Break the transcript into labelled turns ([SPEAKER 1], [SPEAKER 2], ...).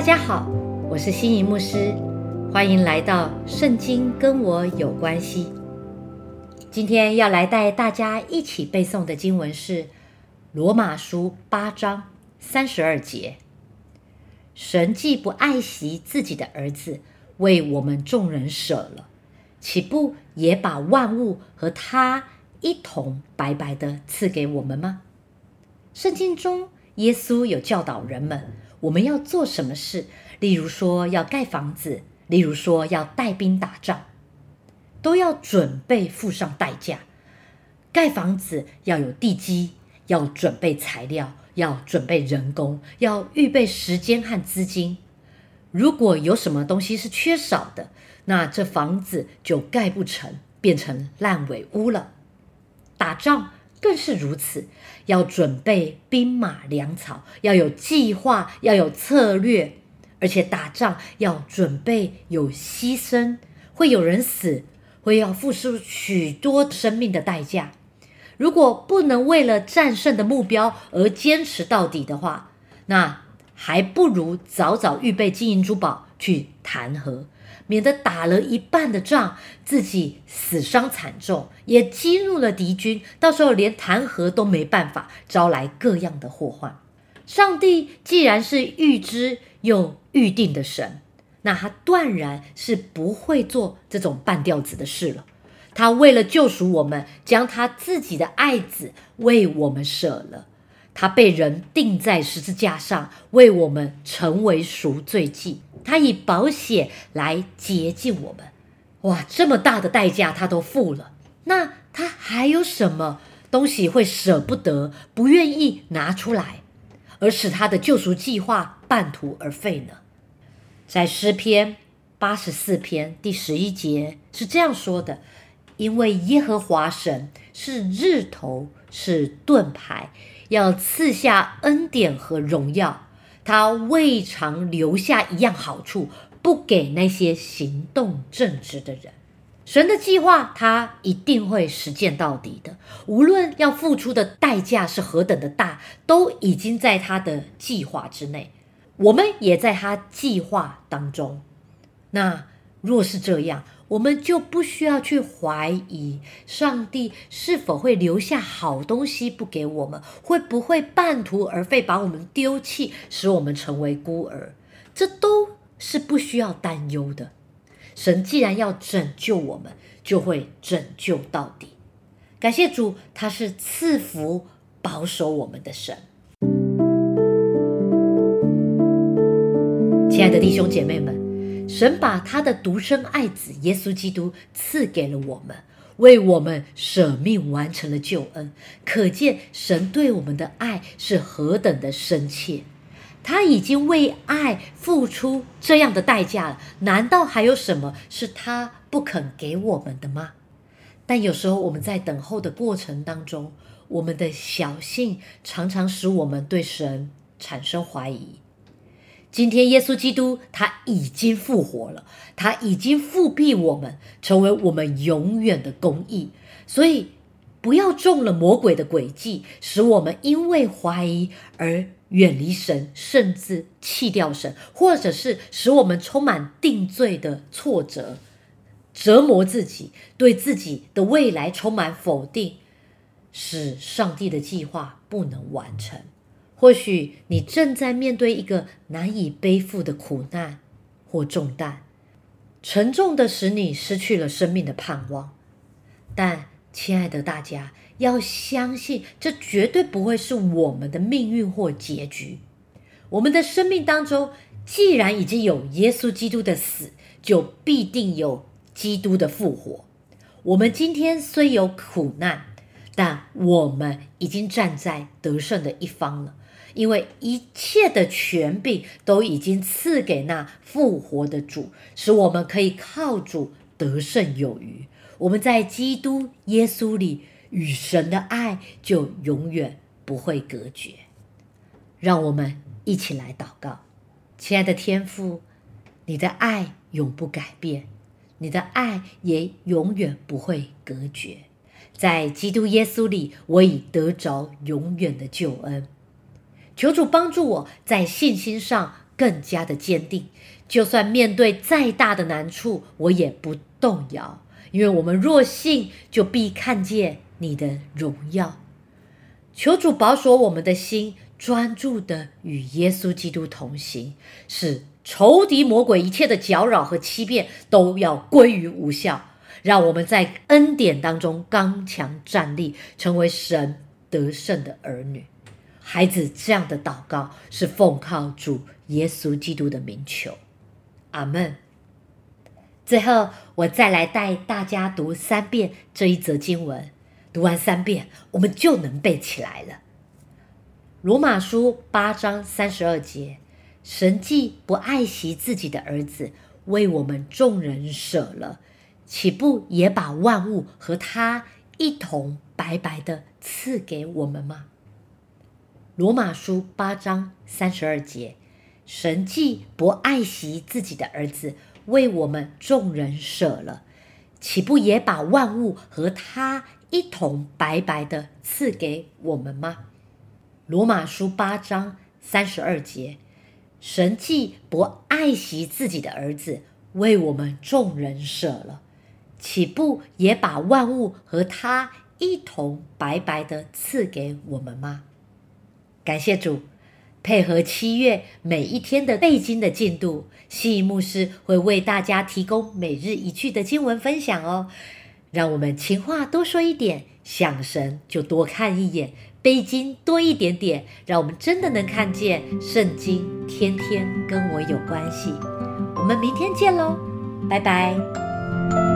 [SPEAKER 1] 大家好，我是心仪牧师，欢迎来到《圣经跟我有关系》。今天要来带大家一起背诵的经文是《罗马书》八章三十二节。神既不爱惜自己的儿子，为我们众人舍了，岂不也把万物和他一同白白的赐给我们吗？圣经中，耶稣有教导人们。我们要做什么事？例如说要盖房子，例如说要带兵打仗，都要准备付上代价。盖房子要有地基，要准备材料，要准备人工，要预备时间和资金。如果有什么东西是缺少的，那这房子就盖不成，变成烂尾屋了。打仗。更是如此，要准备兵马粮草，要有计划，要有策略，而且打仗要准备有牺牲，会有人死，会要付出许多生命的代价。如果不能为了战胜的目标而坚持到底的话，那还不如早早预备金银珠宝去谈和。免得打了一半的仗，自己死伤惨重，也激怒了敌军，到时候连谈和都没办法，招来各样的祸患。上帝既然是预知又预定的神，那他断然是不会做这种半吊子的事了。他为了救赎我们，将他自己的爱子为我们舍了，他被人钉在十字架上，为我们成为赎罪祭。他以保险来洁净我们，哇，这么大的代价他都付了，那他还有什么东西会舍不得、不愿意拿出来，而使他的救赎计划半途而废呢？在诗篇八十四篇第十一节是这样说的：“因为耶和华神是日头，是盾牌，要赐下恩典和荣耀。”他未尝留下一样好处，不给那些行动正直的人。神的计划，他一定会实践到底的。无论要付出的代价是何等的大，都已经在他的计划之内。我们也在他计划当中。那若是这样，我们就不需要去怀疑上帝是否会留下好东西不给我们，会不会半途而废，把我们丢弃，使我们成为孤儿？这都是不需要担忧的。神既然要拯救我们，就会拯救到底。感谢主，他是赐福保守我们的神。亲爱的弟兄姐妹们。神把他的独生爱子耶稣基督赐给了我们，为我们舍命完成了救恩。可见神对我们的爱是何等的深切。他已经为爱付出这样的代价了，难道还有什么是他不肯给我们的吗？但有时候我们在等候的过程当中，我们的小性常常使我们对神产生怀疑。今天耶稣基督他已经复活了，他已经复辟我们，成为我们永远的公义。所以不要中了魔鬼的诡计，使我们因为怀疑而远离神，甚至弃掉神，或者是使我们充满定罪的挫折，折磨自己，对自己的未来充满否定，使上帝的计划不能完成。或许你正在面对一个难以背负的苦难或重担，沉重的使你失去了生命的盼望。但，亲爱的大家，要相信，这绝对不会是我们的命运或结局。我们的生命当中，既然已经有耶稣基督的死，就必定有基督的复活。我们今天虽有苦难，但我们已经站在得胜的一方了。因为一切的权柄都已经赐给那复活的主，使我们可以靠主得胜有余。我们在基督耶稣里与神的爱就永远不会隔绝。让我们一起来祷告，亲爱的天父，你的爱永不改变，你的爱也永远不会隔绝。在基督耶稣里，我已得着永远的救恩。求主帮助我在信心上更加的坚定。就算面对再大的难处，我也不动摇，因为我们若信，就必看见你的荣耀。求主保守我们的心，专注的与耶稣基督同行，使仇敌魔鬼一切的搅扰和欺骗都要归于无效。让我们在恩典当中刚强站立，成为神得胜的儿女。孩子这样的祷告是奉靠主耶稣基督的名求。阿门。最后，我再来带大家读三遍这一则经文。读完三遍，我们就能背起来了。罗马书八章三十二节：神既不爱惜自己的儿子，为我们众人舍了，岂不也把万物和他一同白白的赐给我们吗？罗马书八章三十二节。神既不爱惜自己的儿子，为我们众人舍了，岂不也把万物和他一同白白的赐给我们吗？罗马书八章三十二节，神既不爱惜自己的儿子，为我们众人舍了，岂不也把万物和他一同白白的赐给我们吗？感谢主。配合七月每一天的背经的进度，西仪牧师会为大家提供每日一句的经文分享哦。让我们情话多说一点，想神就多看一眼，背经多一点点，让我们真的能看见圣经天天跟我有关系。我们明天见喽，拜拜。